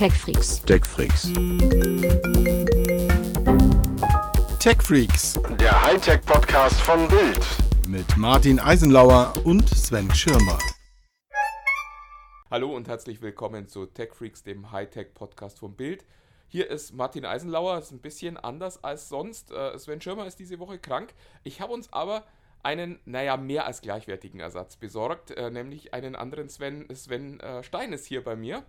TechFreaks. TechFreaks. TechFreaks Der Hightech-Podcast von Bild. mit Martin Eisenlauer und Sven Schirmer. Hallo und herzlich willkommen zu TechFreaks, dem Hightech-Podcast vom Bild. Hier ist Martin Eisenlauer, ist ein bisschen anders als sonst. Äh, Sven Schirmer ist diese Woche krank. Ich habe uns aber einen, naja, mehr als gleichwertigen Ersatz besorgt, äh, nämlich einen anderen Sven. Sven äh, Stein ist hier bei mir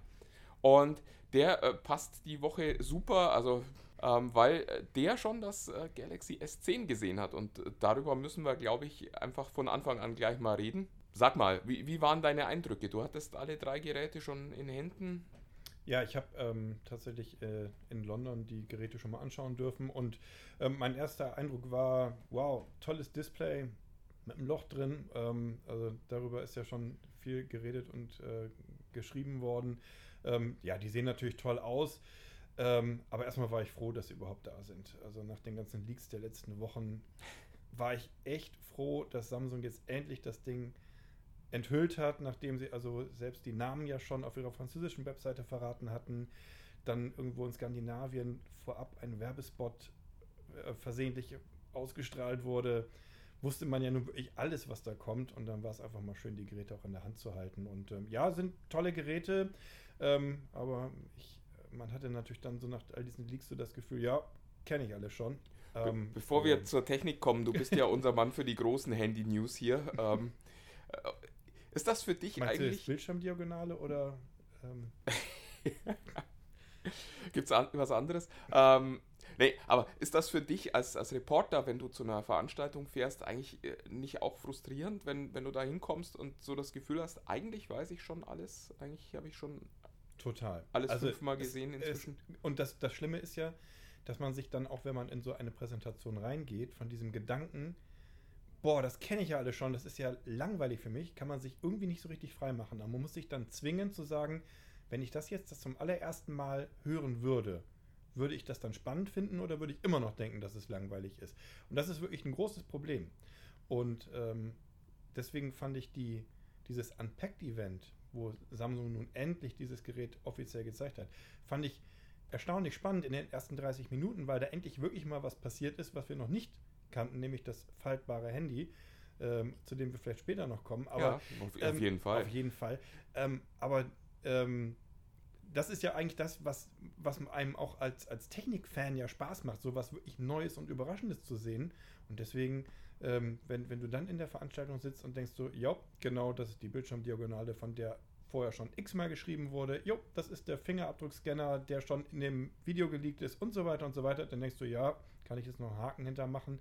und der äh, passt die Woche super, also ähm, weil äh, der schon das äh, Galaxy S10 gesehen hat und äh, darüber müssen wir, glaube ich, einfach von Anfang an gleich mal reden. Sag mal, wie, wie waren deine Eindrücke? Du hattest alle drei Geräte schon in Händen. Ja, ich habe ähm, tatsächlich äh, in London die Geräte schon mal anschauen dürfen und ähm, mein erster Eindruck war, wow, tolles Display mit einem Loch drin. Ähm, also darüber ist ja schon viel geredet und äh, geschrieben worden. Ähm, ja, die sehen natürlich toll aus, ähm, aber erstmal war ich froh, dass sie überhaupt da sind. Also nach den ganzen Leaks der letzten Wochen war ich echt froh, dass Samsung jetzt endlich das Ding enthüllt hat, nachdem sie also selbst die Namen ja schon auf ihrer französischen Webseite verraten hatten, dann irgendwo in Skandinavien vorab ein Werbespot äh, versehentlich ausgestrahlt wurde, wusste man ja nun wirklich alles, was da kommt und dann war es einfach mal schön, die Geräte auch in der Hand zu halten. Und ähm, ja, sind tolle Geräte, ähm, aber ich, man hatte natürlich dann so nach all diesen Leaks so das Gefühl, ja, kenne ich alles schon. Be Ähm, bevor wir zur Technik kommen, du bist ja unser Mann für die großen Handy-News hier. Ähm, äh, ist das für dich Meinst eigentlich, Bildschirmdiagonale oder ähm, gibt es an, was anderes? Ähm, nee, aber ist das für dich als, als Reporter, wenn du zu einer Veranstaltung fährst, eigentlich äh, nicht auch frustrierend, wenn, wenn du da hinkommst und so das Gefühl hast, eigentlich weiß ich schon alles, eigentlich habe ich schon total? alles Also fünfmal es- gesehen es- inzwischen? Und das, das Schlimme ist ja, dass man sich dann auch, wenn man in so eine Präsentation reingeht, von diesem Gedanken, boah, das kenne ich ja alle schon, das ist ja langweilig für mich, kann man sich irgendwie nicht so richtig frei machen. Aber man muss sich dann zwingen zu sagen, wenn ich das jetzt das zum allerersten Mal hören würde, würde ich das dann spannend finden oder würde ich immer noch denken, dass es langweilig ist? Und das ist wirklich ein großes Problem. Und ähm, deswegen fand ich die, dieses Unpacked-Event, wo Samsung nun endlich dieses Gerät offiziell gezeigt hat, fand ich erstaunlich spannend in den ersten 30 Minuten, weil da endlich wirklich mal was passiert ist, was wir noch nicht kannten, nämlich das faltbare Handy, ähm, zu dem wir vielleicht später noch kommen. Aber ja, auf, ähm, jeden Fall. Auf jeden Fall. Ähm, aber ähm, das ist ja eigentlich das, was, was einem auch als, als Technikfan ja Spaß macht, so was wirklich Neues und Überraschendes zu sehen. Und deswegen, ähm, wenn, wenn du dann in der Veranstaltung sitzt und denkst so, ja, genau, das ist die Bildschirmdiagonale, von der vorher schon x-mal geschrieben wurde, jo, das ist der Fingerabdruckscanner, der schon in dem Video geleakt ist und so weiter und so weiter, dann denkst du, ja, kann ich jetzt noch einen Haken hintermachen.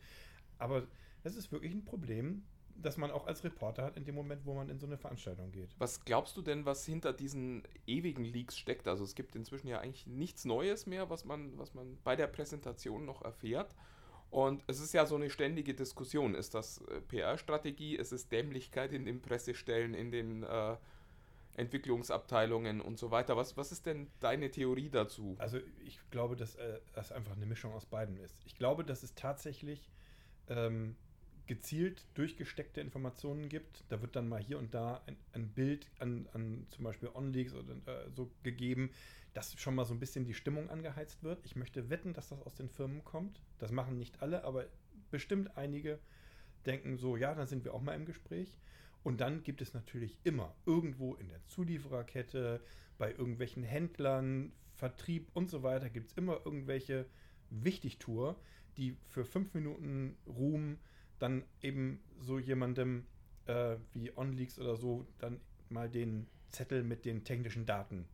Aber das ist wirklich ein Problem, das man auch als Reporter hat in dem Moment, wo man in so eine Veranstaltung geht. Was glaubst du denn, was hinter diesen ewigen Leaks steckt? Also es gibt inzwischen ja eigentlich nichts Neues mehr, was man, was man bei der Präsentation noch erfährt. Und es ist ja so eine ständige Diskussion. Ist das äh, PR-Strategie? Ist es Dämlichkeit in den Pressestellen, in den äh, Entwicklungsabteilungen und so weiter? Was, was ist denn deine Theorie dazu? Also ich glaube, dass äh, das einfach eine Mischung aus beidem ist. Ich glaube, dass es tatsächlich ähm, gezielt durchgesteckte Informationen gibt. Da wird dann mal hier und da ein, ein Bild an, an zum Beispiel OnLeaks oder äh, so gegeben, dass schon mal so ein bisschen die Stimmung angeheizt wird. Ich möchte wetten, dass das aus den Firmen kommt. Das machen nicht alle, aber bestimmt einige denken so, ja, dann sind wir auch mal im Gespräch. Und dann gibt es natürlich immer irgendwo in der Zuliefererkette, bei irgendwelchen Händlern, Vertrieb und so weiter, gibt es immer irgendwelche Wichtigtour, die für fünf Minuten Ruhm dann eben so jemandem äh, wie OnLeaks oder so dann mal den Zettel mit den technischen Daten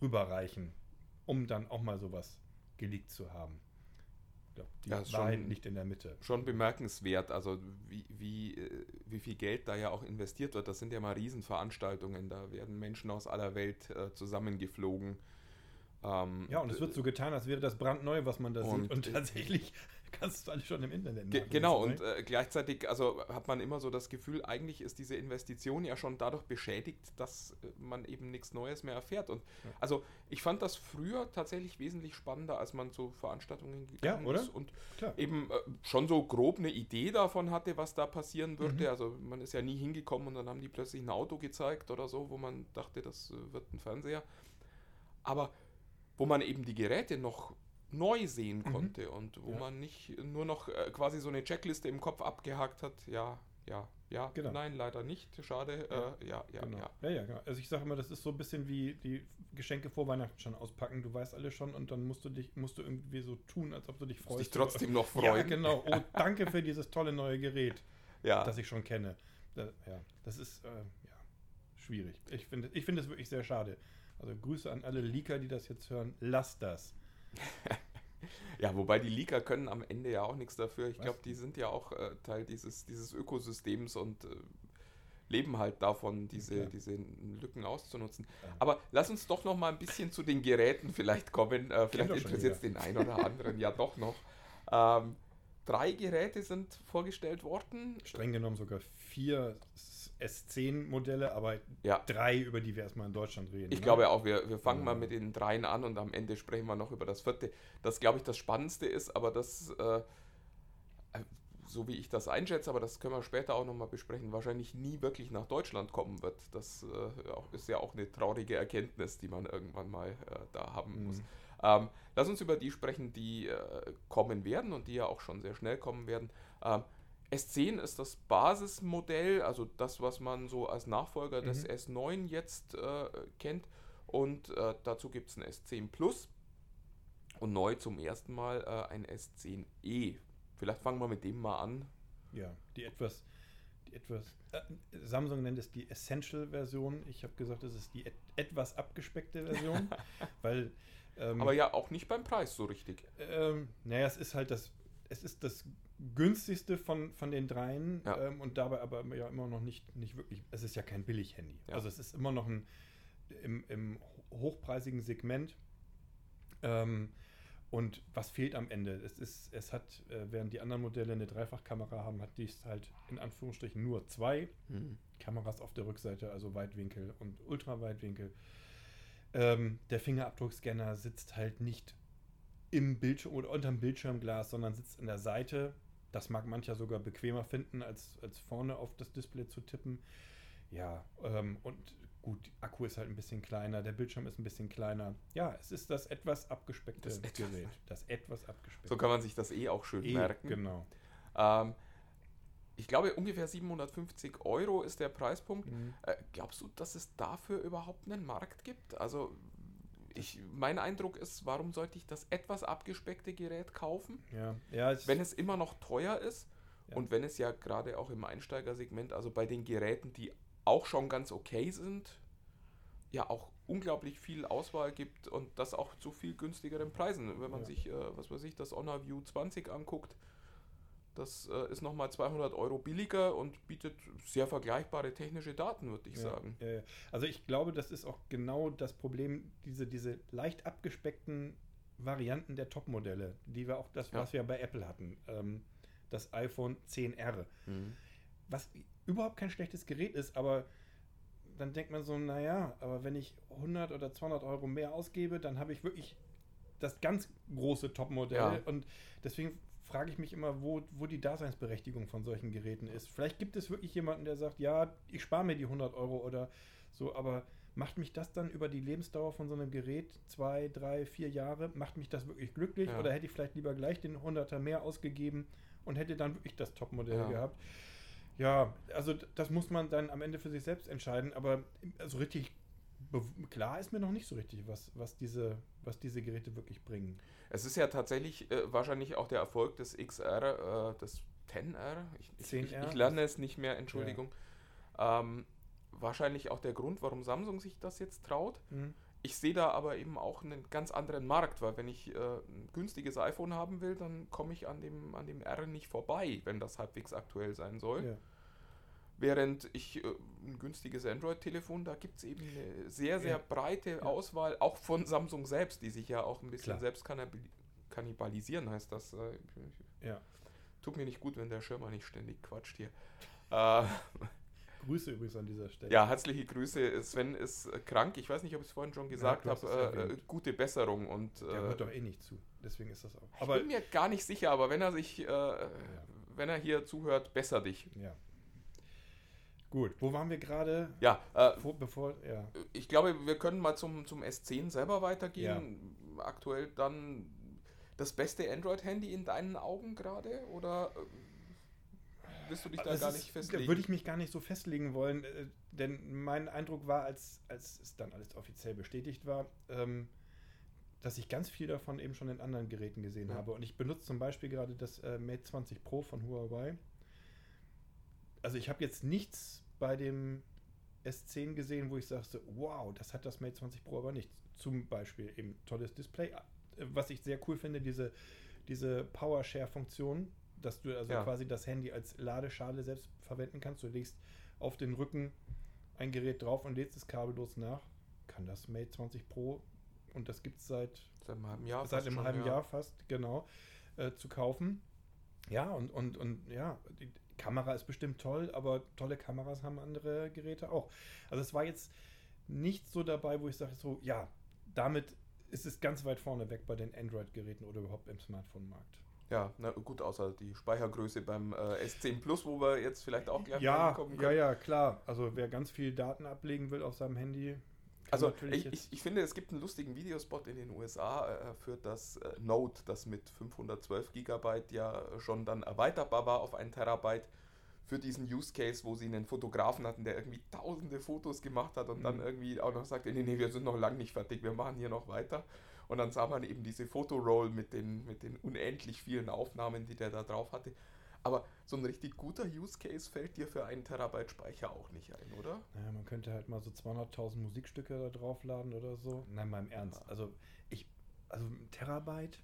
rüberreichen, um dann auch mal sowas geleakt zu haben. Ich glaube, die Ja, Wahrheit schon- liegt in der Mitte. Schon bemerkenswert, also wie, wie, äh, wie viel Geld da ja auch investiert wird. Das sind ja mal Riesenveranstaltungen, da werden Menschen aus aller Welt äh, zusammengeflogen. Ähm, Ja, und es wird so getan, als wäre das brandneu, was man da Und- sieht. Und tatsächlich kannst du alles schon im Internet nachlesen, genau, ne? und äh, gleichzeitig also hat man immer so das Gefühl, eigentlich ist diese Investition ja schon dadurch beschädigt, dass äh, man eben nichts Neues mehr erfährt. Und Ja. also ich fand das früher tatsächlich wesentlich spannender, als man zu Veranstaltungen gegangen Ja, oder? ist und Klar. eben äh, schon so grob eine Idee davon hatte, was da passieren würde. Mhm. Also man ist ja nie hingekommen und dann haben die plötzlich ein Auto gezeigt oder so, wo man dachte, das äh, wird ein Fernseher. Aber wo man eben die Geräte noch neu sehen Mhm. konnte und wo Ja. man nicht nur noch äh, quasi so eine Checkliste im Kopf abgehakt hat. Ja, ja, ja, Genau. nein, leider nicht. Schade. Ja. Äh, ja, ja, genau. ja. Ja, ja, genau. Also ich sage immer, das ist so ein bisschen wie die Geschenke vor Weihnachten schon auspacken. Du weißt alle schon und dann musst du dich, musst du irgendwie so tun, als ob du dich freust. dich trotzdem noch Ja, freuen. genau. Oh, danke für dieses tolle neue Gerät, Ja. das ich schon kenne. Da, ja, das ist äh, ja, schwierig. Ich finde ich finde es wirklich sehr schade. Also Grüße an alle Leaker, die das jetzt hören. Lasst das. Ja, wobei die Leaker können am Ende ja auch nichts dafür. Ich glaube, die sind ja auch äh, Teil dieses, dieses Ökosystems und äh, leben halt davon, diese, klar. diese Lücken auszunutzen. Ja. Aber lass uns doch noch mal ein bisschen zu den Geräten vielleicht kommen. Äh, vielleicht interessiert es den einen oder anderen ja doch noch. Ähm, drei Geräte sind vorgestellt worden. Streng genommen sogar vier S10-Modelle, aber Ja. drei, über die wir erstmal in Deutschland reden. Ich ne? glaube auch, wir, wir fangen Ja. mal mit den dreien an und am Ende sprechen wir noch über das vierte. Das, glaube ich, das Spannendste ist, aber das, äh, äh, so wie ich das einschätze, aber das können wir später auch nochmal besprechen, wahrscheinlich nie wirklich nach Deutschland kommen wird. Das äh, ist ja auch eine traurige Erkenntnis, die man irgendwann mal äh, da haben muss. Ähm, lass uns über die sprechen, die äh, kommen werden und die ja auch schon sehr schnell kommen werden. Ähm, S10 ist das Basismodell, also das, was man so als Nachfolger des Mhm. S9 jetzt äh, kennt. Und äh, dazu gibt es ein S10 Plus und neu zum ersten Mal äh, ein S10e. Vielleicht fangen wir mit dem mal an. Ja, die etwas, die etwas, äh, Samsung nennt es die Essential-Version. Ich habe gesagt, es ist die et etwas abgespeckte Version, weil, ähm, Aber ja, auch nicht beim Preis so richtig. ähm, naja, es ist halt das, es ist das günstigste von, von den dreien Ja. ähm, und dabei aber ja immer noch nicht, nicht wirklich, es ist ja kein Billig-Handy. Ja. Also es ist immer noch ein, im, im hochpreisigen Segment. Ähm, und was fehlt am Ende? Es, ist, es hat, äh, während die anderen Modelle eine Dreifachkamera haben, hat dies halt in Anführungsstrichen nur zwei Kameras auf der Rückseite, also Weitwinkel und Ultraweitwinkel. Ähm, der Fingerabdruckscanner sitzt halt nicht im Bildschirm oder unterm Bildschirmglas, sondern sitzt in der Seite. Das mag mancher sogar bequemer finden, als, als vorne auf das Display zu tippen. Ja, ähm, und gut, Akku ist halt ein bisschen kleiner, der Bildschirm ist ein bisschen kleiner. Ja, es ist das etwas abgespeckte Das etwas- Gerät. Das etwas abgespeckte. So kann man sich das eh auch schön Eh, merken. Genau. Ähm, ich glaube, ungefähr 750 Euro ist der Preispunkt. Mhm. Äh, glaubst du, dass es dafür überhaupt einen Markt gibt? Also, ich, mein Eindruck ist, warum sollte ich das etwas abgespeckte Gerät kaufen, Ja, ja wenn es immer noch teuer ist Ja. und wenn es ja gerade auch im Einsteigersegment, also bei den Geräten, die auch schon ganz okay sind, ja auch unglaublich viel Auswahl gibt und das auch zu viel günstigeren Preisen. Wenn man sich, äh, was weiß ich, das Honor View 20 anguckt, das äh, ist nochmal 200 Euro billiger und bietet sehr vergleichbare technische Daten, würde ich Ja, sagen. ja. Also ich glaube, das ist auch genau das Problem, diese, diese leicht abgespeckten Varianten der Top-Modelle, die wir auch, das, Ja. was wir bei Apple hatten, ähm, das iPhone 10R, was überhaupt kein schlechtes Gerät ist, aber dann denkt man so, naja, aber wenn ich 100 oder 200 Euro mehr ausgebe, dann habe ich wirklich das ganz große Topmodell Ja. und deswegen frage ich mich immer, wo, wo die Daseinsberechtigung von solchen Geräten ist. Vielleicht gibt es wirklich jemanden, der sagt, ja, ich spare mir die 100 Euro oder so, aber macht mich das dann über die Lebensdauer von so einem Gerät, zwei, drei, vier Jahre, macht mich das wirklich glücklich Ja. oder hätte ich vielleicht lieber gleich den 100er mehr ausgegeben und hätte dann wirklich das Topmodell Ja. gehabt? Ja, also das muss man dann am Ende für sich selbst entscheiden, aber so richtig be- klar ist mir noch nicht so richtig, was, was, diese, was diese Geräte wirklich bringen. Es ist ja tatsächlich äh, wahrscheinlich auch der Erfolg des XR, äh, des 10R. Ich, ich, ich, 10R? ich lerne es nicht mehr, Entschuldigung. Ähm, wahrscheinlich auch der Grund, warum Samsung sich das jetzt traut. Hm? Ich sehe da aber eben auch einen ganz anderen Markt, weil wenn ich äh, ein günstiges iPhone haben will, dann komme ich an dem, an dem R nicht vorbei, wenn das halbwegs aktuell sein soll. Ja. Während ich äh, ein günstiges Android-Telefon, da gibt es eben eine sehr, sehr Ja. breite Ja. Auswahl, auch von Samsung selbst, die sich ja auch ein bisschen Klar. selbst kannibal kannibalisieren, heißt das. Äh, Ja. tut mir nicht gut, wenn der Schirmer nicht ständig quatscht hier. Äh, Grüße übrigens an dieser Stelle. ja, herzliche Grüße. Sven ist äh, krank. Ich weiß nicht, ob ich es vorhin schon gesagt hast habe. Äh, äh, gute Besserung und Der äh, hört doch eh nicht zu. Deswegen ist das auch. ich Aber bin mir gar nicht sicher, aber wenn er sich, äh, wenn er hier zuhört, besser dich. ja. Gut, wo waren wir gerade? Ja, äh, Vor, bevor, ja. ich glaube, wir können mal zum, zum S10 selber weitergehen. aktuell dann das beste Android-Handy in deinen Augen gerade? Oder äh, willst du dich da Das gar ist- nicht festlegen? Da würde ich mich gar nicht so festlegen wollen, äh, denn mein Eindruck war, als, als es dann alles offiziell bestätigt war, ähm, dass ich ganz viel davon eben schon in anderen Geräten gesehen Ja. habe. Und ich benutze zum Beispiel gerade das äh, Mate 20 Pro von Huawei. Also ich habe jetzt nichts bei dem S10 gesehen, wo ich sage, so, wow, das hat das Mate 20 Pro aber nicht. Zum Beispiel eben tolles Display. Äh, Was ich sehr cool finde, diese, diese Power-Share-Funktion, dass du also Ja. quasi das Handy als Ladeschale selbst verwenden kannst. Du legst auf den Rücken ein Gerät drauf und lädst es kabellos nach. Kann das Mate 20 Pro und das gibt es seit Seit einem halben Jahr. seit fast einem schon, halben ja. Jahr fast, genau, äh, zu kaufen. Ja, und, und, und ja, die Kamera ist bestimmt toll, aber tolle Kameras haben andere Geräte auch. Also es war jetzt nicht so dabei, wo ich sage, so, ja, damit ist es ganz weit vorne weg bei den Android-Geräten oder überhaupt im Smartphone-Markt. Ja, na gut, außer die Speichergröße beim äh, S10 Plus, wo wir jetzt vielleicht auch gleich Ja, kommen ja, können. ja, klar. Also wer ganz viel Daten ablegen will auf seinem Handy, Also ich, ich, ich finde, es gibt einen lustigen Videospot in den USA äh, für das äh, Note, das mit 512 Gigabyte ja schon dann erweiterbar war auf einen Terabyte für diesen Use Case, wo sie einen Fotografen hatten, der irgendwie tausende Fotos gemacht hat und dann Mhm. irgendwie auch noch sagte, nee, nee, wir sind noch lange nicht fertig, wir machen hier noch weiter. Und dann sah man eben diese Fotoroll mit den, mit den unendlich vielen Aufnahmen, die der da drauf hatte. Aber so ein richtig guter Use Case fällt dir für einen Terabyte Speicher auch nicht ein, oder? Naja, man könnte halt mal so 200.000 Musikstücke da draufladen oder so. Nein, mal im Ernst. Ja. Also, ich, also ein Terabyte,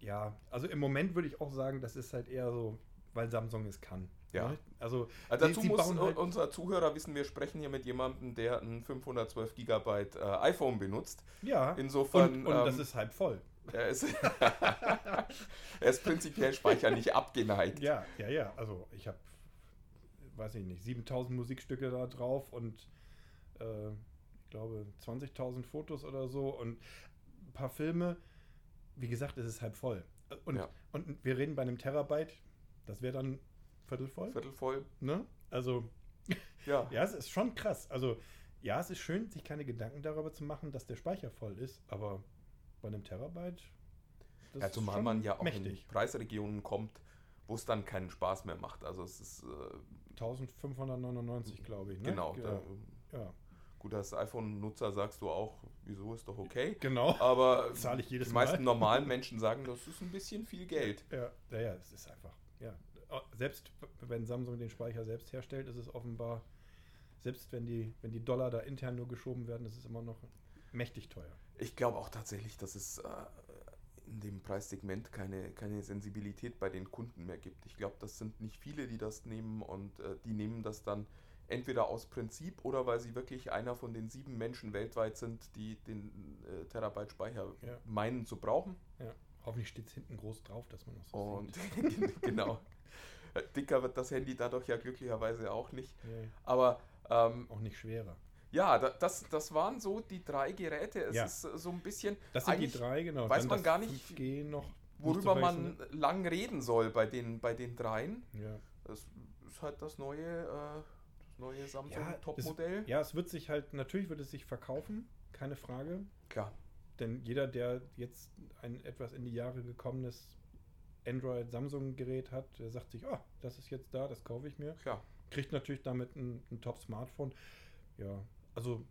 ja, also im Moment würde ich auch sagen, das ist halt eher so, weil Samsung es kann. Ja. Ne? Also, Also dazu muss halt- unser Zuhörer wissen, wir sprechen hier mit jemandem, der ein 512 Gigabyte äh, iPhone benutzt. ja, Insofern, und, und das ähm, ist halb voll. Er ist, er ist prinzipiell Speicher nicht abgeneigt. Ja, ja, ja. Also ich habe, weiß ich nicht, 7000 Musikstücke da drauf und äh, ich glaube 20.000 Fotos oder so und ein paar Filme. Wie gesagt, es ist halb voll. Und, Ja. und wir reden bei einem Terabyte, das wäre dann viertel voll. Viertel voll. Ne? Also, Ja. ja, es ist schon krass. Also, ja, es ist schön, sich keine Gedanken darüber zu machen, dass der Speicher voll ist, aber bei einem Terabyte. das ja zumal man ja auch mächtig. in Preisregionen kommt, wo es dann keinen Spaß mehr macht. Also es ist äh, 1599, glaube ich. Ne? genau. Ja, Da, ja. gut, als iPhone-Nutzer sagst du auch, wieso ist doch okay. Genau. Aber Zahle ich jedes die meisten Mal. normalen Menschen sagen, das ist ein bisschen viel Geld. Ja, ja, ja, es ist einfach. Ja. Selbst wenn Samsung den Speicher selbst herstellt, ist es offenbar, selbst wenn die, wenn die Dollar da intern nur geschoben werden, ist es immer noch mächtig teuer. Ich glaube auch tatsächlich, dass es äh, in dem Preissegment keine, keine Sensibilität bei den Kunden mehr gibt. Ich glaube, das sind nicht viele, die das nehmen und äh, die nehmen das dann entweder aus Prinzip oder weil sie wirklich einer von den sieben Menschen weltweit sind, die den äh, Terabyte Speicher Ja. meinen zu brauchen. Ja. Hoffentlich steht es hinten groß drauf, dass man das so Und sieht. genau. Dicker wird das Handy dadurch ja glücklicherweise auch nicht. Nee, Aber ähm, auch nicht schwerer. Ja, da, das, das waren so die drei Geräte. Es Ja. ist äh, so ein bisschen. Das sind die drei, genau. weiß man gar nicht, 5G noch. worüber man lang reden soll bei den, bei den dreien. Ja. Das ist halt das neue, äh, das neue Samsung Ja, Topmodell. Es, ja, es wird sich halt, natürlich wird es sich verkaufen, keine Frage. Klar. Denn jeder, der jetzt ein etwas in die Jahre gekommenes Android-Samsung-Gerät hat, der sagt sich, oh, das ist jetzt da, das kaufe ich mir. Klar. Kriegt natürlich damit ein, ein Top-Smartphone. Ja, also,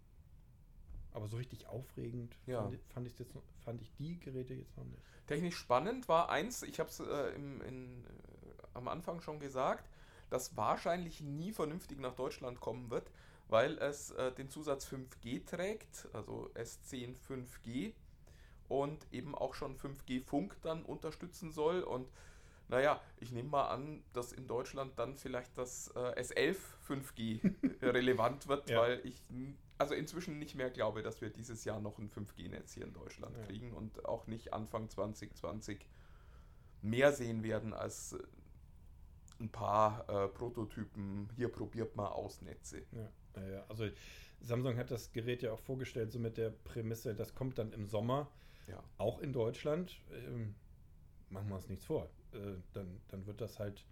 aber so richtig aufregend Ja. fand, ich- jetzt, fand ich die Geräte jetzt noch nicht. Technisch spannend war eins, ich habe es äh, im, in, äh, am Anfang schon gesagt, das wahrscheinlich nie vernünftig nach Deutschland kommen wird, weil es äh, den Zusatz 5G trägt, also S10 5G und eben auch schon 5G Funk dann unterstützen soll und naja, ich nehme mal an, dass in Deutschland dann vielleicht das äh, S11 5G relevant wird, Ja. weil ich also inzwischen nicht mehr glaube, dass wir dieses Jahr noch ein 5G-Netz hier in Deutschland Ja. kriegen und auch nicht Anfang 2020 mehr sehen werden als äh, ein paar äh, Prototypen. Hier probiert mal aus Netze. Ja, ja, ja. also Samsung hat das Gerät ja auch vorgestellt, so mit der Prämisse, das kommt dann im Sommer, Ja. auch in Deutschland. Ähm, machen wir uns nichts vor. Äh, dann, dann wird das halt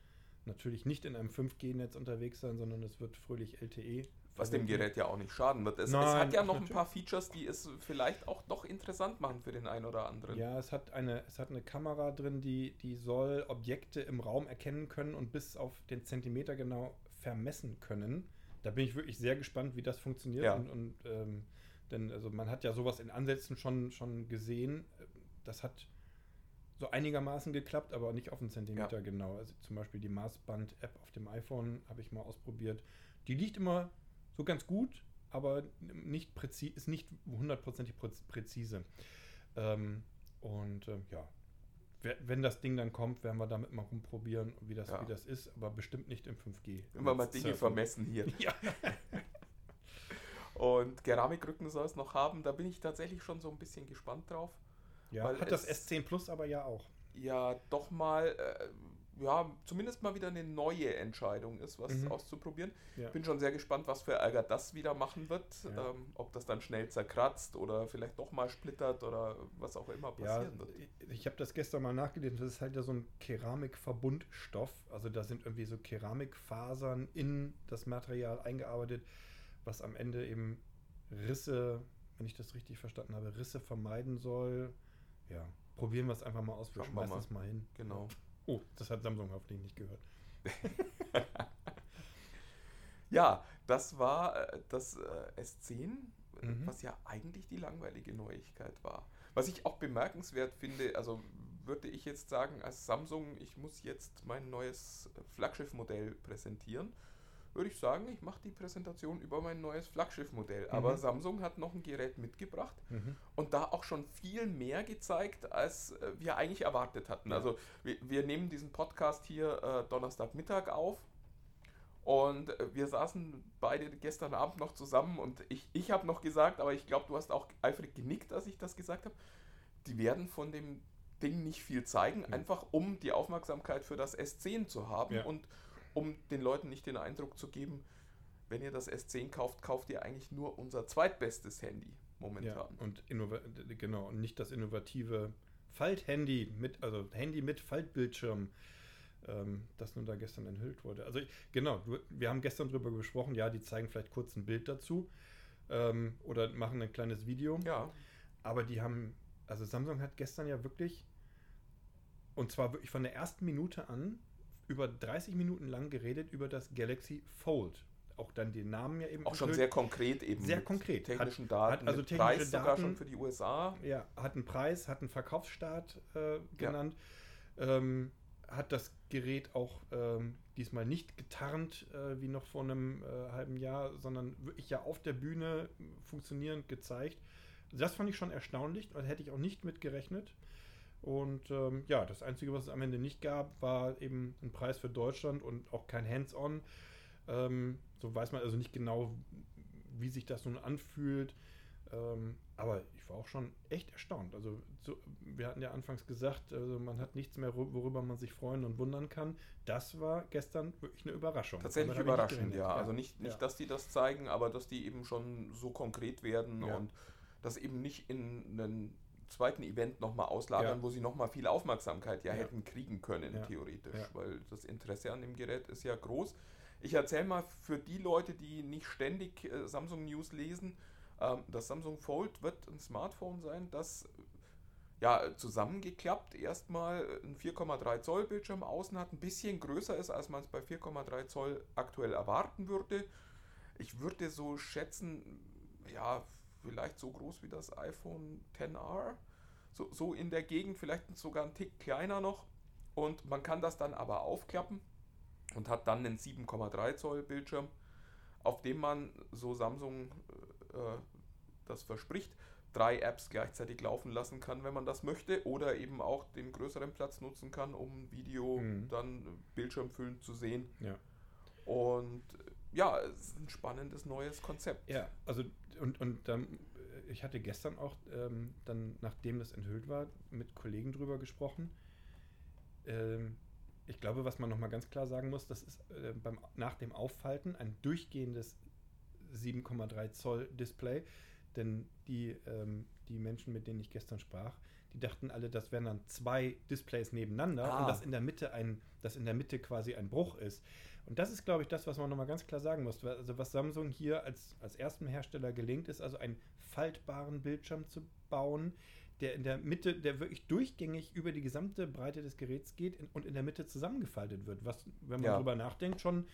natürlich nicht in einem 5G-Netz unterwegs sein, sondern es wird fröhlich LTE Was dem Gerät ja auch nicht schaden wird. Es, es Nein, hat ja noch ein paar Features, die es vielleicht auch doch interessant machen für den einen oder anderen. Ja, es hat eine, es hat eine Kamera drin, die, die soll Objekte im Raum erkennen können und bis auf den Zentimeter genau vermessen können. Da bin ich wirklich sehr gespannt, wie das funktioniert. Ja. Und, und ähm, denn also man hat ja sowas in Ansätzen schon, schon gesehen. Das hat so einigermaßen geklappt, aber nicht auf einen Zentimeter genau. Also zum Beispiel die Maßband-App auf dem iPhone habe ich mal ausprobiert. Die liegt immer so ganz gut, aber nicht präzise, ist nicht hundertprozentig präz- präzise. Ähm, und ähm, ja, wenn das Ding dann kommt, werden wir damit mal rumprobieren, wie das, Ja. wie das ist, aber bestimmt nicht im 5G. Wenn wir mal Dinge Surfen. vermessen hier. Ja. Und Keramikrücken soll es noch haben. Da bin ich tatsächlich schon so ein bisschen gespannt drauf. Ja, Weil hat das es- S10 Plus aber ja auch. Ja, doch mal, äh, ja, zumindest mal wieder eine neue Entscheidung ist, was Mhm. auszuprobieren. Ja. Bin schon sehr gespannt, was für Ärger das wieder machen wird. Ja. Ähm, ob das dann schnell zerkratzt oder vielleicht doch mal splittert oder was auch immer passieren wird. ich- ich habe das gestern mal nachgelesen. Das ist halt ja so ein Keramikverbundstoff. Also da sind irgendwie so Keramikfasern in das Material eingearbeitet, was am Ende eben Risse, wenn ich das richtig verstanden habe, Risse vermeiden soll. Ja, probieren wir es einfach mal aus. Wir Schauen schmeißen mal. es mal hin. Genau. Oh, das hat Samsung hoffentlich nicht gehört. Ja, das war äh, das äh, S10, äh, Mhm. was ja eigentlich die langweilige Neuigkeit war. Was ich auch bemerkenswert finde, also würde ich jetzt sagen, als Samsung, ich muss jetzt mein neues Flaggschiffmodell präsentieren, würde ich sagen, ich mache die Präsentation über mein neues Flaggschiffmodell. Aber Mhm. Samsung hat noch ein Gerät mitgebracht Mhm. und da auch schon viel mehr gezeigt, als äh, wir eigentlich erwartet hatten. Ja. Also wir, wir nehmen diesen Podcast hier äh, Donnerstagmittag auf und äh, wir saßen beide gestern Abend noch zusammen und ich, ich habe noch gesagt, aber ich glaube, du hast auch eifrig genickt, als ich das gesagt habe, die werden von dem Ding nicht viel zeigen, Mhm. einfach um die Aufmerksamkeit für das S10 zu haben Ja. und um den Leuten nicht den Eindruck zu geben, wenn ihr das S10 kauft, kauft ihr eigentlich nur unser zweitbestes Handy Ja, momentan. und innova genau, und nicht das innovative Falthandy mit, also Handy mit Faltbildschirm, ähm, das nun da gestern enthüllt wurde. Also genau, wir haben gestern drüber gesprochen, ja, die zeigen vielleicht kurz ein Bild dazu ähm, oder machen ein kleines Video, Ja, aber die haben, also Samsung hat gestern ja wirklich, und zwar wirklich von der ersten Minute an, über 30 Minuten lang geredet über das Galaxy Fold. Auch dann den Namen ja eben auch schon enthüllt. sehr konkret eben. Sehr konkret. Technischen Hat- Daten, hat also technische Preis sogar Daten- schon für die USA. Ja, hat einen Preis, hat einen Verkaufsstart äh, genannt, ähm, hat das Gerät auch ähm, diesmal nicht getarnt äh, wie noch vor einem äh, halben Jahr, sondern wirklich ja auf der Bühne funktionierend gezeigt. Das fand ich schon erstaunlich, da hätte ich auch nicht mit gerechnet. Und ähm, ja, das Einzige, was es am Ende nicht gab, war eben ein Preis für Deutschland und auch kein Hands-on. Ähm, so weiß man also nicht genau, wie sich das nun anfühlt. Ähm, aber ich war auch schon echt erstaunt. Also so, wir hatten ja anfangs gesagt, also man hat nichts mehr, wor- worüber man sich freuen und wundern kann. Das war gestern wirklich eine Überraschung. Tatsächlich Damit habe ich nicht überraschend, ja. Also nicht, nicht ja. dass die das zeigen, aber dass die eben schon so konkret werden Ja. und das eben nicht in einen zweiten Event nochmal auslagern, Ja. wo sie nochmal viel Aufmerksamkeit ja, Ja. hätten kriegen können, Ja. theoretisch, weil das Interesse an dem Gerät ist ja groß. Ich erzähle mal für die Leute, die nicht ständig äh, Samsung News lesen, ähm, das Samsung Fold wird ein Smartphone sein, das ja, zusammengeklappt erstmal ein 4,3 Zoll Bildschirm außen hat, ein bisschen größer ist, als man es bei 4,3 Zoll aktuell erwarten würde. Ich würde so schätzen, ja, vielleicht so groß wie das iPhone XR, so, so in der Gegend, vielleicht sogar ein Tick kleiner noch. Und man kann das dann aber aufklappen und hat dann einen 7,3 Zoll Bildschirm, auf dem man, so Samsung äh, das verspricht, drei Apps gleichzeitig laufen lassen kann, wenn man das möchte, oder eben auch den größeren Platz nutzen kann, um Video Mhm. dann bildschirmfüllend zu sehen. Ja. Und äh, ja, es ist ein spannendes neues Konzept. Ja, also und, und dann, äh, ich hatte gestern auch ähm, dann, nachdem das enthüllt war, mit Kollegen drüber gesprochen. Ähm, ich glaube, was man nochmal ganz klar sagen muss, das ist äh, beim, nach dem Auffalten ein durchgehendes 7,3 Zoll Display. Denn die, ähm, die Menschen, mit denen ich gestern sprach, die dachten alle, das wären dann zwei Displays nebeneinander Ah. und dass in der Mitte ein, dass in der Mitte quasi ein Bruch ist. Und das ist, glaube ich, das, was man nochmal ganz klar sagen muss. Also was Samsung hier als, als ersten Hersteller gelingt, ist also einen faltbaren Bildschirm zu bauen, der in der Mitte, der wirklich durchgängig über die gesamte Breite des Geräts geht und in der Mitte zusammengefaltet wird. Was, wenn man Ja. drüber nachdenkt, schon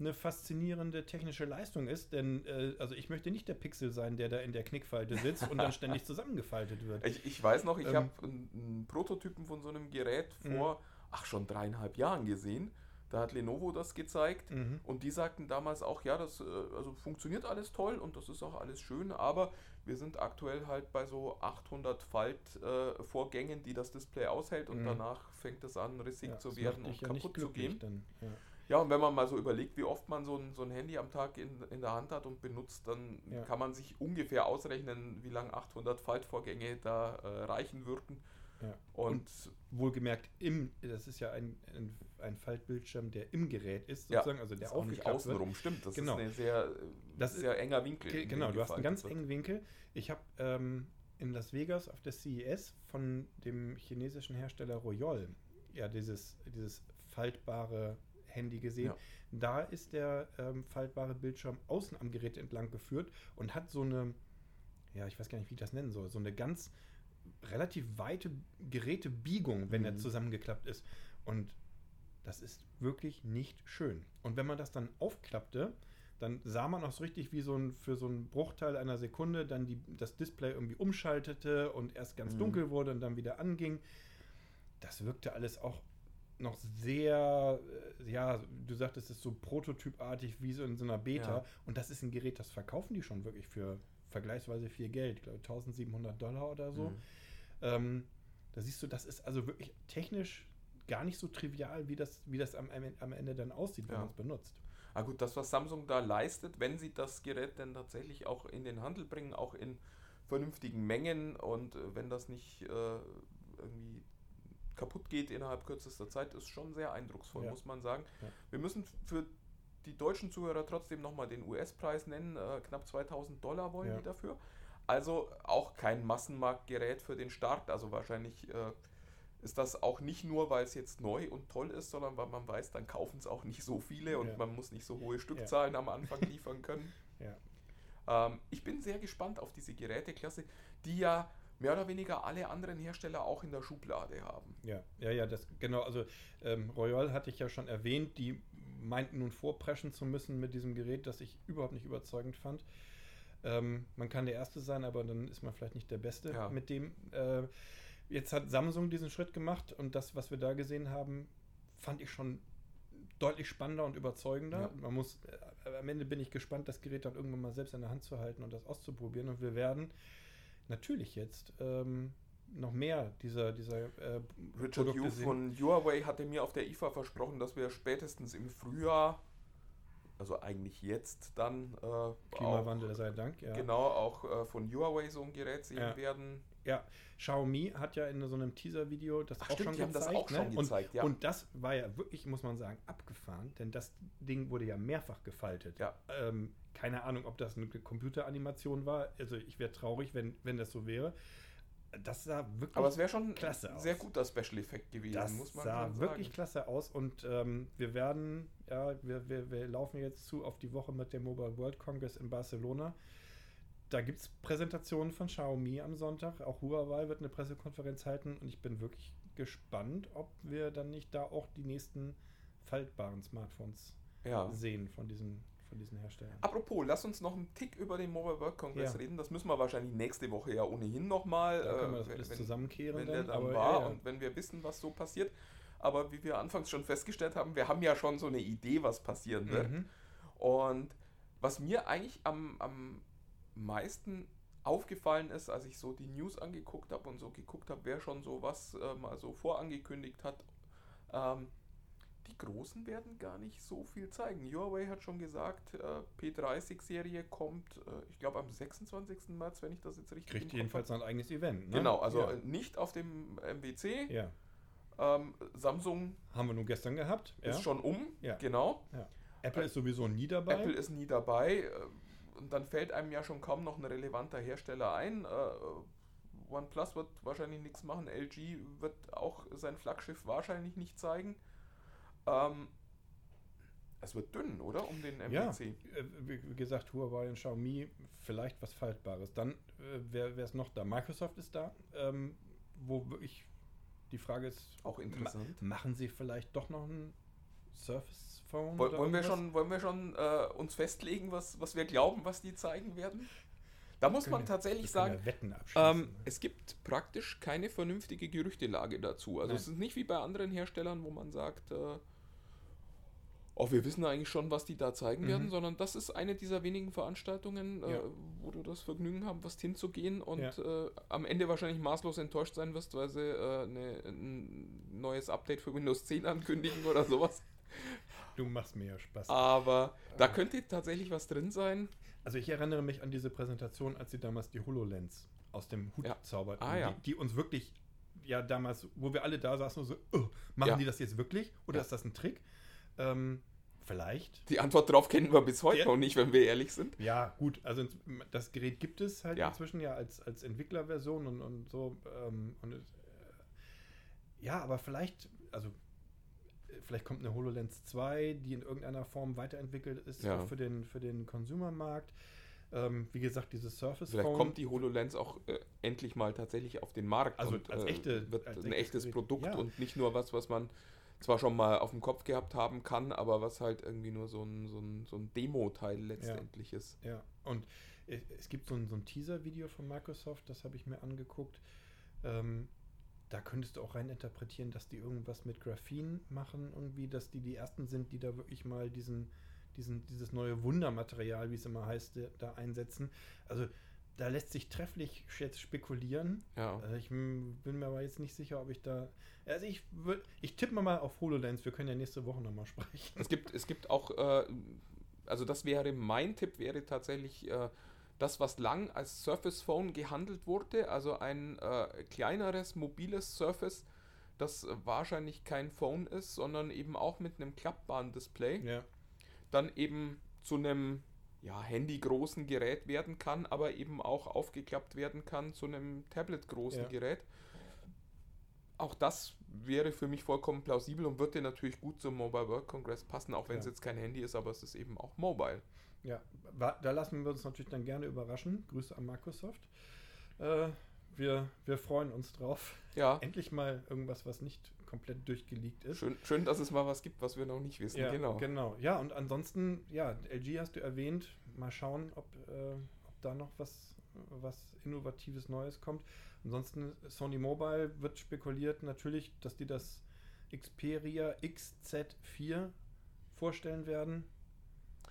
eine faszinierende technische Leistung ist, denn äh, also ich möchte nicht der Pixel sein, der da in der Knickfalte sitzt und dann ständig zusammengefaltet wird. Ich, ich weiß noch, ich Ähm. habe einen, einen Prototypen von so einem Gerät vor, ach schon dreieinhalb Jahren gesehen. Da hat Lenovo das gezeigt Mhm. und die sagten damals auch, ja, das äh, also funktioniert alles toll und das ist auch alles schön, aber wir sind aktuell halt bei so 800 Falt-Vorgängen, äh, die das Display aushält und Mhm. danach fängt es an, rissig Ja, zu werden und ja kaputt zu gehen. Dann, ja. Ja, und wenn man mal so überlegt, wie oft man so ein, so ein Handy am Tag in, in der Hand hat und benutzt, dann kann man sich ungefähr ausrechnen, wie lange 800 Faltvorgänge da äh, reichen würden. Ja. Und, Wohlgemerkt, im, das ist ja ein, ein, ein Faltbildschirm, der im Gerät ist, Ja, sozusagen, also der ist auch nicht aufgeklappt wird. außenrum, stimmt. Das Genau. ist ein sehr, Das ist- sehr enger Winkel. Ge- in Genau, du hast einen ganz engen Winkel. Ich habe ähm, in Las Vegas auf der CES von dem chinesischen Hersteller Royol ja dieses, dieses faltbare Handy gesehen. Ja. Da ist der ähm, faltbare Bildschirm außen am Gerät entlang geführt und hat so eine, ja, ich weiß gar nicht, wie ich das nennen soll, so eine ganz relativ weite Gerätebiegung, wenn er Mhm. zusammengeklappt ist. Und das ist wirklich nicht schön. Und wenn man das dann aufklappte, dann sah man auch so richtig, wie so ein, für so einen Bruchteil einer Sekunde dann die, das Display irgendwie umschaltete und erst ganz Mhm. dunkel wurde und dann wieder anging. Das wirkte alles auch noch sehr, äh, ja, du sagtest, es ist so prototypartig wie so in so einer Beta. Ja. Und das ist ein Gerät, das verkaufen die schon wirklich für vergleichsweise viel Geld. Ich glaube 1700 Dollar oder so. Mhm. Ähm, da siehst du, das ist also wirklich technisch gar nicht so trivial, wie das, wie das am, am Ende dann aussieht, wenn Ja. man es benutzt. Ah gut, das, was Samsung da leistet, wenn sie das Gerät dann tatsächlich auch in den Handel bringen, auch in vernünftigen Mengen und äh, wenn das nicht äh, irgendwie kaputt geht innerhalb kürzester Zeit, ist schon sehr eindrucksvoll, Ja. muss man sagen. Ja. Wir müssen für die deutschen Zuhörer trotzdem nochmal den US-Preis nennen. Äh, knapp 2000 Dollar wollen Ja. die dafür. Also auch kein Massenmarktgerät für den Start. Also wahrscheinlich äh, ist das auch nicht nur, weil es jetzt neu und toll ist, sondern weil man weiß, dann kaufen es auch nicht so viele und Ja. man muss nicht so hohe Stückzahlen am Anfang liefern können. Ja. Ähm, ich bin sehr gespannt auf diese Geräteklasse, die ja mehr oder weniger alle anderen Hersteller auch in der Schublade haben. Ja, ja, ja, das genau. Also ähm, Royal hatte ich ja schon erwähnt, die meinten nun vorpreschen zu müssen mit diesem Gerät, das ich überhaupt nicht überzeugend fand. Ähm, man kann der Erste sein, aber dann ist man vielleicht nicht der Beste Ja. mit dem. Äh, jetzt hat Samsung diesen Schritt gemacht und das, was wir da gesehen haben, fand ich schon deutlich spannender und überzeugender. Ja. Man muss, äh, am Ende bin ich gespannt, das Gerät dann irgendwann mal selbst in der Hand zu halten und das auszuprobieren. Und wir werden natürlich jetzt ähm, noch mehr dieser, dieser äh, Richard Produkte Yu von Huawei hatte mir auf der IFA versprochen, dass wir spätestens im Frühjahr, also eigentlich jetzt dann, äh, auch, Klimawandel sei Dank, ja. genau auch äh, von Huawei so ein Gerät sehen Ja. werden. Ja, Xiaomi hat ja in so einem Teaser-Video das Ach, auch stimmt, schon das gezeigt. auch schon ne? gezeigt, und, ja. und das war ja wirklich, muss man sagen, abgefahren, denn das Ding wurde ja mehrfach gefaltet. Ja. Ähm, keine Ahnung, ob das eine Computeranimation war. Also ich wäre traurig, wenn, wenn das so wäre. Das sah wirklich Aber es wäre schon klasse ein sehr aus. guter Special Effekt gewesen, das muss man sah schon wirklich sagen. klasse aus und ähm, wir werden, ja, wir, wir, wir laufen jetzt zu auf die Woche mit dem Mobile World Congress in Barcelona. Da gibt es Präsentationen von Xiaomi am Sonntag. Auch Huawei wird eine Pressekonferenz halten und ich bin wirklich gespannt, ob wir dann nicht da auch die nächsten faltbaren Smartphones Ja. sehen von diesen, von diesen Herstellern. Apropos, lass uns noch einen Tick über den Mobile World Congress Ja. reden. Das müssen wir wahrscheinlich nächste Woche ja ohnehin nochmal. Da können wir das alles zusammenkehren wenn der dann, dann aber war ja, ja. und wenn wir wissen, was so passiert. Aber wie wir anfangs schon festgestellt haben, wir haben ja schon so eine Idee, was passieren wird. Mhm. Und was mir eigentlich am, am meisten aufgefallen ist, als ich so die News angeguckt habe und so geguckt habe, wer schon so was äh, mal so vorangekündigt hat, ähm, die Großen werden gar nicht so viel zeigen. Huawei hat schon gesagt, äh, P30-Serie kommt, äh, ich glaube am 26. März, wenn ich das jetzt richtig Kriegt jedenfalls ein eigenes Event. Ne? Genau, also ja. äh, nicht auf dem MWC. ja. Ähm, Samsung Haben wir nun gestern gehabt. Ja. ist schon um, Ja. genau. Apple ist sowieso nie dabei. Apple ist nie dabei. äh, Und dann fällt einem ja schon kaum noch ein relevanter Hersteller ein. Äh, OnePlus wird wahrscheinlich nichts machen. LG wird auch sein Flaggschiff wahrscheinlich nicht zeigen. Ähm, es wird dünn, oder? Um den Ja, MPC. äh, wie gesagt, Huawei und Xiaomi, vielleicht was Faltbares. Dann, äh, wer ist noch da? Microsoft ist da, ähm, wo wirklich die Frage ist, Auch interessant. Ma machen sie vielleicht doch noch ein Surface Phone? Woll, wollen wir schon, wollen wir schon äh, uns festlegen, was, was wir glauben, was die zeigen werden? Da muss man tatsächlich sagen, ja ähm, ne? es gibt praktisch keine vernünftige Gerüchtelage dazu. Also Nein. es ist nicht wie bei anderen Herstellern, wo man sagt, äh, oh, wir wissen eigentlich schon, was die da zeigen Mhm. werden, sondern das ist eine dieser wenigen Veranstaltungen, äh, Ja. wo du das Vergnügen haben wirst, hinzugehen und Ja. äh, am Ende wahrscheinlich maßlos enttäuscht sein wirst, weil sie äh, eine, ein neues Update für Windows 10 ankündigen oder sowas. du machst mir ja Spaß. Aber da könnte tatsächlich was drin sein. Also ich erinnere mich an diese Präsentation, als sie damals die HoloLens aus dem Hut Ja. zauberten. Ah, die, die uns wirklich, ja damals, wo wir alle da saßen und so, "Oh, machen Ja. die das jetzt wirklich? Oder Ja. ist das ein Trick? Ähm, vielleicht. Die Antwort darauf kennen wir bis heute Ja. noch nicht, wenn wir ehrlich sind. Ja, gut, also das Gerät gibt es halt Ja. inzwischen ja als, als Entwicklerversion und, und so. Ähm, und, äh, ja, aber vielleicht, also vielleicht kommt eine HoloLens 2, die in irgendeiner Form weiterentwickelt ist Ja. für den, für den Consumermarkt. Ähm, wie gesagt, dieses Surface Vielleicht Phone. kommt die HoloLens auch äh, endlich mal tatsächlich auf den Markt Also und als äh, echte- wird als ein echtes echtes Gerät. Produkt Ja. und nicht nur was, was man zwar schon mal auf dem Kopf gehabt haben kann, aber was halt irgendwie nur so ein, so ein, so ein Demo-Teil letztendlich ist. Ja, und es gibt so ein, so ein Teaser-Video von Microsoft, das habe ich mir angeguckt. Ähm, da könntest du auch rein interpretieren, dass die irgendwas mit Graphen machen, irgendwie, dass die die ersten sind, die da wirklich mal diesen, diesen, dieses neue Wundermaterial, wie es immer heißt, da- da einsetzen. Also da lässt sich trefflich jetzt spekulieren. Ja. Also ich bin mir aber jetzt nicht sicher, ob ich da. Also ich würde, ich tippe mal auf HoloLens. Wir können ja nächste Woche nochmal sprechen. Es gibt, es gibt auch, äh, also das wäre mein Tipp, wäre tatsächlich äh, das, was lang als Surface Phone gehandelt wurde, also ein äh, kleineres, mobiles Surface, das wahrscheinlich kein Phone ist, sondern eben auch mit einem klappbaren Display, Ja, dann eben zu einem ja, handygroßen Gerät werden kann, aber eben auch aufgeklappt werden kann zu einem Tablet-großen Ja. Gerät. Auch das wäre für mich vollkommen plausibel und würde natürlich gut zum Mobile World Congress passen, auch wenn es Ja. jetzt kein Handy ist, aber es ist eben auch mobile. Ja, da lassen wir uns natürlich dann gerne überraschen. Grüße an Microsoft. Äh, wir, wir freuen uns drauf. Ja, Endlich mal irgendwas, was nicht komplett durchgeleakt ist. schön, schön, dass es mal was gibt, was wir noch nicht wissen. Ja, genau. genau. Ja, und ansonsten, ja, LG hast du erwähnt. Mal schauen, ob, äh, ob da noch was, was Innovatives Neues kommt. Ansonsten, Sony Mobile wird spekuliert natürlich, dass die das Xperia XZ4 vorstellen werden.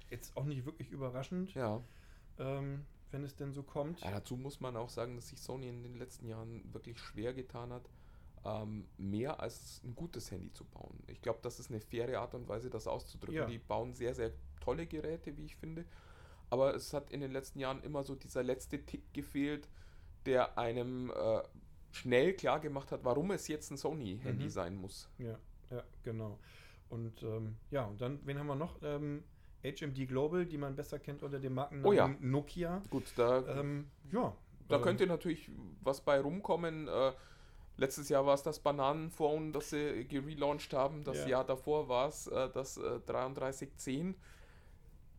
Jetzt auch nicht wirklich überraschend, Ja. ähm, wenn es denn so kommt. ja, dazu muss man auch sagen, dass sich Sony in den letzten Jahren wirklich schwer getan hat, ähm, mehr als ein gutes Handy zu bauen. Ich glaube, das ist eine faire Art und Weise, das auszudrücken. Ja. Die bauen sehr, sehr tolle Geräte, wie ich finde. Aber es hat in den letzten Jahren immer so dieser letzte Tick gefehlt, der einem äh, schnell klar gemacht hat, warum es jetzt ein Sony-Handy Mhm. sein muss. Ja, ja, genau. Und ähm, ja, und dann, wen haben wir noch? Ähm, HMD Global, die man besser kennt unter dem Markennamen Oh ja. Nokia. Gut, da, Ähm, ja. da ähm, könnte natürlich was bei rumkommen. Äh, letztes Jahr war es das Bananenphone, das sie gelauncht haben. Das Ja. Jahr davor war es äh, das äh, 3310.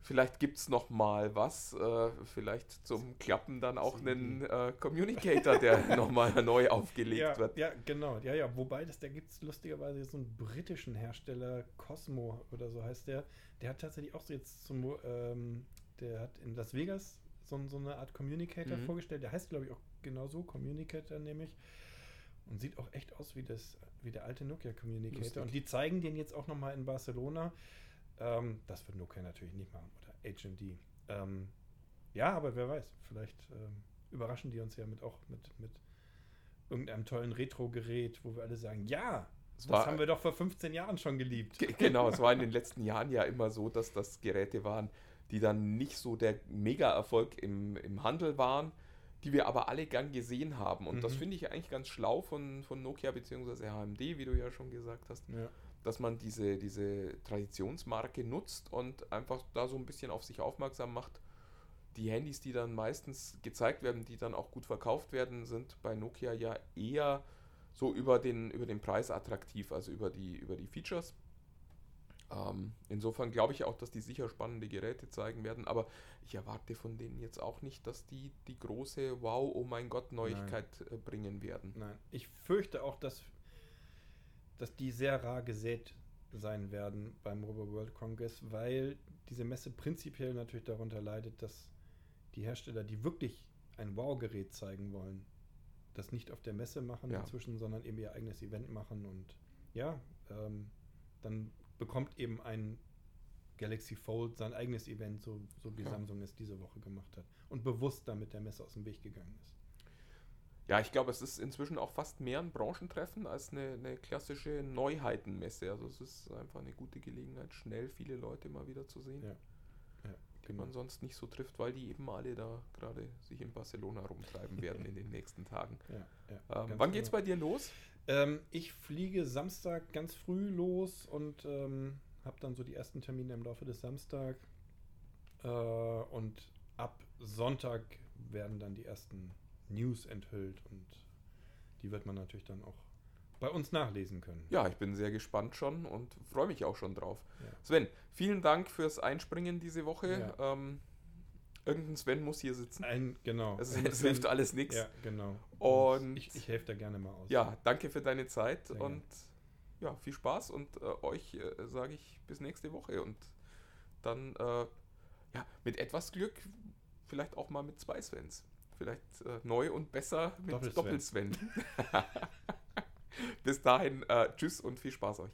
Vielleicht gibt es noch mal was. Äh, vielleicht zum Klappen dann auch einen äh, Communicator, der noch mal neu aufgelegt ja, wird. ja, genau. Ja, ja. Wobei, das, da gibt es lustigerweise so einen britischen Hersteller, Cosmo oder so heißt der. Der hat tatsächlich auch so jetzt zum, ähm, der hat in Las Vegas so, so eine Art Communicator Mhm. vorgestellt. Der heißt, glaube ich, auch genauso Communicator nämlich. Und sieht auch echt aus wie, das, wie der alte Nokia Communicator. Lustig. Und die zeigen den jetzt auch nochmal in Barcelona. Ähm, das wird Nokia natürlich nicht machen. Oder HMD. Ähm, ja, aber wer weiß. Vielleicht ähm, überraschen die uns ja mit auch mit, mit irgendeinem tollen Retro-Gerät, wo wir alle sagen, ja, das war- haben wir doch vor 15 Jahren schon geliebt. Ge- Genau, es war in den letzten Jahren ja immer so, dass das Geräte waren, die dann nicht so der Mega-Erfolg im, im Handel waren, die wir aber alle gern gesehen haben. Und das Mhm. finde ich eigentlich ganz schlau von, von Nokia bzw. HMD, wie du ja schon gesagt hast, Ja. dass man diese, diese Traditionsmarke nutzt und einfach da so ein bisschen auf sich aufmerksam macht. Die Handys, die dann meistens gezeigt werden, die dann auch gut verkauft werden, sind bei Nokia ja eher so über den, über den Preis attraktiv, also über die, über die Features. Ähm, insofern glaube ich auch, dass die sicher spannende Geräte zeigen werden, aber ich erwarte von denen jetzt auch nicht, dass die die große Wow, oh mein Gott, Neuigkeit äh, bringen werden. Nein, ich fürchte auch, dass, dass die sehr rar gesät sein werden beim Mobile World Congress, weil diese Messe prinzipiell natürlich darunter leidet, dass die Hersteller, die wirklich ein Wow-Gerät zeigen wollen, das nicht auf der Messe machen Ja. inzwischen, sondern eben ihr eigenes Event machen und ja, ähm, dann bekommt eben ein Galaxy Fold sein eigenes Event, so, so wie Ja. Samsung es diese Woche gemacht hat und bewusst damit der Messe aus dem Weg gegangen ist. Ja, ich glaube, es ist inzwischen auch fast mehr ein Branchentreffen als eine, eine klassische Neuheitenmesse. Also es ist einfach eine gute Gelegenheit, schnell viele Leute mal wieder zu sehen, Ja. Ja, die man sonst nicht so trifft, weil die eben alle da gerade sich in Barcelona rumtreiben werden in den nächsten Tagen. Ja, ja, Ähm, wann geht's genau. bei dir los? Ähm, ich fliege Samstag ganz früh los und ähm, habe dann so die ersten Termine im Laufe des Samstag. Äh, und ab Sonntag werden dann die ersten News enthüllt und die wird man natürlich dann auch bei uns nachlesen können. Ja, ich bin sehr gespannt schon und freue mich auch schon drauf. Ja. Sven, vielen Dank fürs Einspringen diese Woche. Ähm, irgendein Sven muss hier sitzen. Ein, genau. Es, es hilft alles nichts. Ja, genau. Und- ich, ich helfe da gerne mal aus. Ja, danke für deine Zeit Sehr und ja, viel Spaß und äh, euch äh, sage ich bis nächste Woche und dann äh, ja, mit etwas Glück vielleicht auch mal mit zwei Svens. Vielleicht äh, neu und besser mit Doppel-Sven. Doppel-Sven. bis dahin, äh, tschüss und viel Spaß euch.